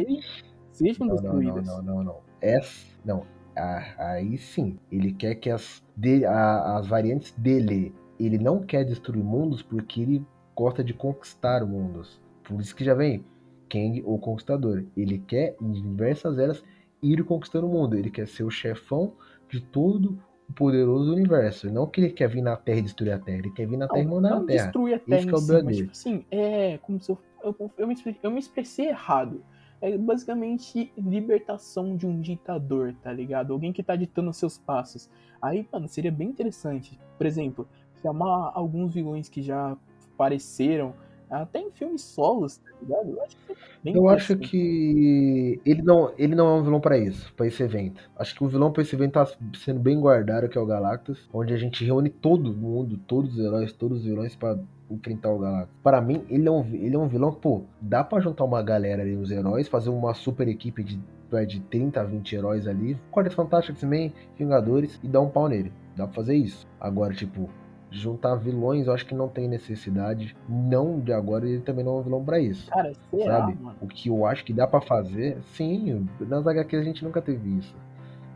sejam Não, não, não, destruídas. não, não, não. Essa, não. Ah, aí sim, ele quer que as, de, a- as variantes dele, ele não quer destruir mundos porque ele gosta de conquistar mundos. Por isso que já vem Kang, o Conquistador. Ele quer, em diversas eras, ir conquistando o mundo. Ele quer ser o chefão de todo o poderoso universo. Não que ele quer vir na Terra e destruir a Terra. Ele quer vir na Terra e Não, mandar não na Terra. destrui a Terra em que é o si, mas tipo assim, é como se eu, eu, eu, me, eu me expressei errado. É basicamente libertação de um ditador, tá ligado? Alguém que tá ditando seus passos. Aí, mano, seria bem interessante. Por exemplo, chamar alguns vilões que já apareceram, até em filmes solos, tá ligado? Eu acho que Eu acho que ele não, ele não é um vilão pra isso, pra esse evento. Acho que o vilão pra esse evento tá sendo bem guardado, que é o Galactus, onde a gente reúne todo mundo, todos os heróis, todos os vilões pra enfrentar o Galactus. Para mim, ele é um, ele é um vilão que, pô, dá pra juntar uma galera ali, os heróis, fazer uma super equipe de, vai de 30 a 20 heróis ali, Quarteto Fantástico, X-Men, Vingadores, e dar um pau nele. Dá pra fazer isso. Agora, tipo, juntar vilões, eu acho que não tem necessidade. Não de agora, ele também não é um vilão pra isso Cara, será, sabe? mano? O que eu acho que dá pra fazer, sim, nas HQs a gente nunca teve isso,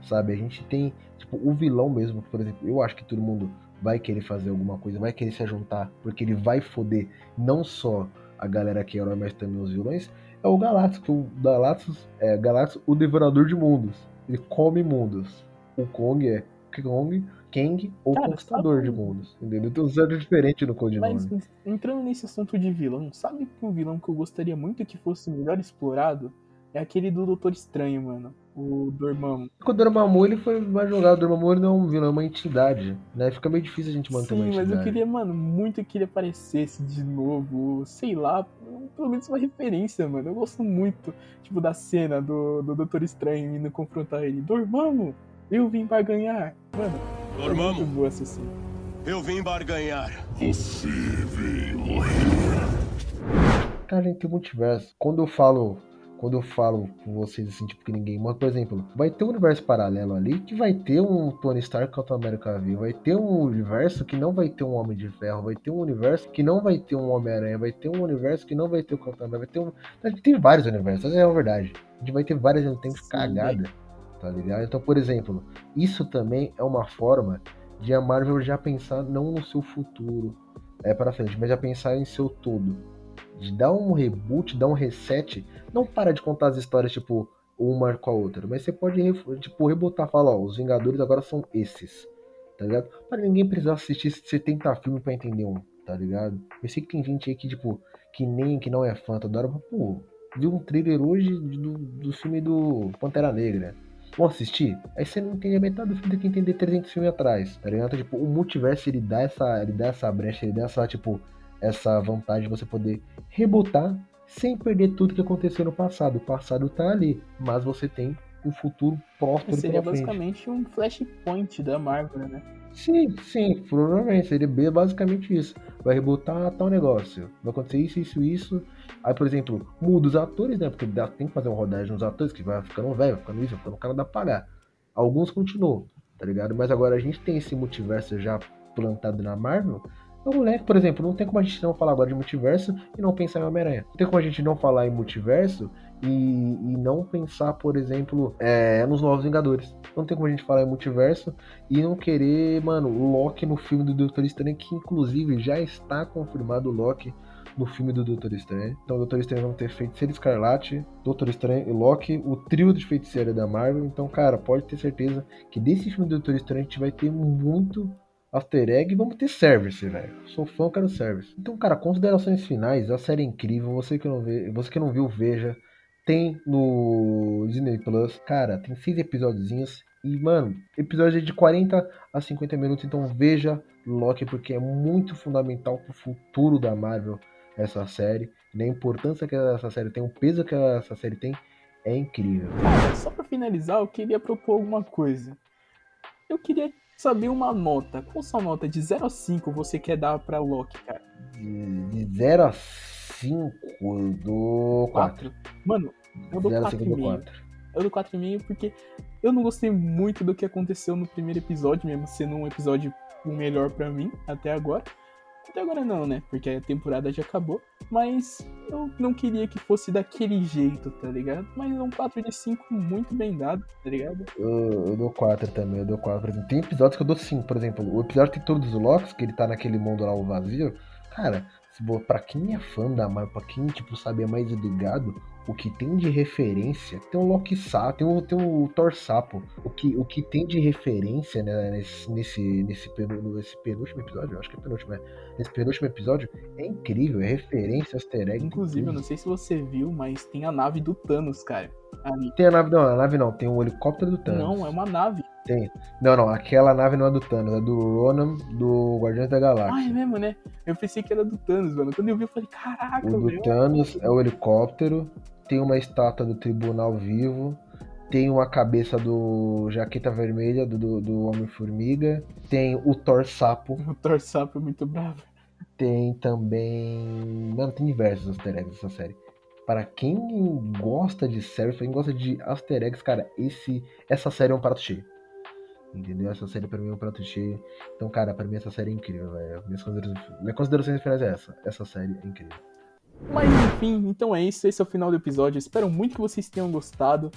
sabe? A gente tem, tipo, o vilão mesmo, por exemplo, eu acho que todo mundo vai querer fazer alguma coisa, vai querer se juntar, porque ele vai foder não só a galera que é herói, mas também os vilões, é o Galactus, que o Galactus é Galactus, o devorador de mundos. Ele come mundos. O Kong é Kong, Kang ou Cara, Conquistador sabe- de mundos. Entendeu? Tem uns anos diferentes no codinome. Mas entrando nesse assunto de vilão, sabe que um vilão que eu gostaria muito que fosse melhor explorado? É aquele do Doutor Estranho, mano. O Dormammu. O Dormammu ele foi mais jogado. O Dormammu não é um vilão, é uma entidade. Né? Fica meio difícil a gente manter uma Sim, entidade. mas eu queria, mano, muito que ele aparecesse de novo. Sei lá, pelo menos uma referência, mano. Eu gosto muito, tipo, da cena do, do Doutor Estranho indo confrontar ele. Dormammu, eu vim para ganhar. Mano, é muito Dormammu, boa essa cena. eu vim barganhar. Cara, a gente tem multiverso. Quando eu falo. Quando eu falo com vocês assim, tipo, que ninguém manda, por exemplo, vai ter um universo paralelo ali que vai ter um Tony Stark contra o América Viva, vai ter um universo que não vai ter um Homem de Ferro, vai ter um universo que não vai ter um Homem-Aranha, vai ter um universo que não vai ter o Capitão América, vai ter um. A gente tem vários universos, essa é a verdade. A gente vai ter várias no tempo Sim, cagada, tá ligado? Então, por exemplo, isso também é uma forma de a Marvel já pensar não no seu futuro, é para frente, mas já pensar em seu todo de dar um reboot, dar um reset, não para de contar as histórias, tipo, uma com a outra, mas você pode, tipo, rebotar, falar, ó, os Vingadores agora são esses, tá ligado? Para ninguém precisar assistir 70 filmes pra entender um, tá ligado? Eu sei que tem gente aí que, tipo, que nem, que não é fã toda hora, pô, viu um trailer hoje do, do filme do Pantera Negra. Vamos assistir? Aí você não entende a metade do filme, tem que entender 300 filmes atrás, tá ligado? Então, tipo, o multiverso, ele dá essa, ele dá essa brecha, ele dá essa, tipo, essa vantagem de você poder rebotar sem perder tudo que aconteceu no passado. O passado tá ali, mas você tem um futuro próspero Seria basicamente um flashpoint da Marvel, né? Sim, sim, provavelmente seria basicamente isso. Vai rebotar tal negócio, vai acontecer isso, isso, isso. Aí, por exemplo, muda os atores, né? Porque tem que fazer uma rodagem nos atores, que vai ficando velho, vai ficando isso, vai ficando cara dá pra pagar. Alguns continuam, tá ligado? Mas agora a gente tem esse multiverso já plantado na Marvel. Então, moleque, por exemplo, não tem como a gente não falar agora de multiverso e não pensar em Homem-Aranha. Não tem como a gente não falar em multiverso e, e não pensar, por exemplo, é, nos Novos Vingadores. Não tem como a gente falar em multiverso e não querer, mano, Loki no filme do Doutor Estranho, que inclusive já está confirmado o Loki no filme do Doutor Estranho. Então, o Doutor Estranho vão ter Feiticeiro Escarlate, Doutor Estranho e Loki, o trio de feiticeira da Marvel. Então, cara, pode ter certeza que desse filme do Doutor Estranho a gente vai ter muito After Egg vamos ter service, velho. Sou fã, quero service. Então, cara, considerações finais, a série é incrível. Você que não vê, você que não viu, veja. Tem no Disney Plus. Cara, tem seis episódiozinhos. E, mano, episódio de 40 a 50 minutos. Então veja Loki, porque é muito fundamental pro futuro da Marvel essa série. E a importância que essa série tem, o peso que essa série tem, é incrível. Cara, só pra finalizar, eu queria propor alguma coisa. Eu queria saber uma nota. Qual sua nota de 0 a 5 você quer dar pra Loki, cara? De, de 0 a 5, eu dou 4. Mano, eu dou 0 a 5 eu dou 4,5. 4. Eu dou 4,5 porque eu não gostei muito do que aconteceu no primeiro episódio, mesmo sendo um episódio o melhor pra mim até agora. Até agora não, né? Porque a temporada já acabou. Mas eu não queria que fosse daquele jeito, tá ligado? Mas é um 4 de 5 muito bem dado, tá ligado? Eu, eu dou 4 também, eu dou 4. Por exemplo, tem episódios que eu dou 5, por exemplo. O episódio tem todos os Locks, que ele tá naquele mundo lá, o vazio. Cara, se pra quem é fã da Marvel, pra quem, tipo, sabe, é mais ligado, o que tem de referência, tem o Loki Sapo, tem o, tem o Thor Sapo. O que, o que tem de referência né, nesse, nesse, nesse, penúltimo episódio, eu acho que é penúltimo, é. Nesse penúltimo episódio, é incrível, é referência, easter egg. Inclusive, eu não sei se você viu, mas tem a nave do Thanos, cara. Tem a nave, não, a nave não, tem o helicóptero do Thanos. Não, é uma nave. Tem. Não, não, aquela nave não é do Thanos, é do Ronan, do Guardiões da Ah, é Galáxia. mesmo, né? Eu pensei que era do Thanos, mano. Quando eu vi, eu falei, caraca, o do velho. Thanos é o helicóptero, tem uma estátua do Tribunal Vivo, tem uma cabeça do Jaqueta Vermelha, do, do, do Homem-Formiga, tem o Thor Sapo, O Thor Sapo é muito bravo. tem também... Mano, tem diversos easter eggs nessa série. Para quem gosta de séries, pra quem gosta de easter eggs, cara, esse, essa série é um prato cheio. Entendeu? Essa série pra mim é um prato cheio. Então, cara, pra mim essa série é incrível, velho. Minhas considerações, minhas considerações finais é essa. Essa série é incrível. Mas enfim, então é isso. Esse é o final do episódio. Espero muito que vocês tenham gostado.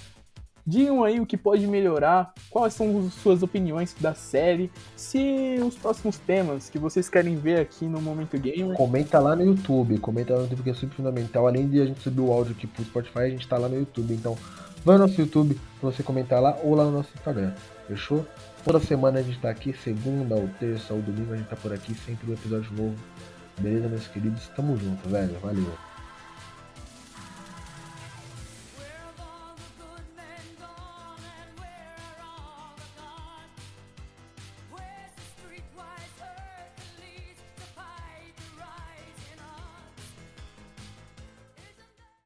Digam aí o que pode melhorar, quais são as suas opiniões da série, se os próximos temas que vocês querem ver aqui no Momento Gamer. Comenta lá no YouTube, comenta lá no YouTube que é super fundamental. Além de a gente subir o áudio aqui pro Spotify, a gente tá lá no YouTube. Então, vai no nosso YouTube pra você comentar lá ou lá no nosso Instagram. Fechou? Toda semana a gente tá aqui, segunda ou terça ou domingo a gente tá por aqui, sempre um episódio novo. Beleza, meus queridos? Tamo junto, velho. Valeu.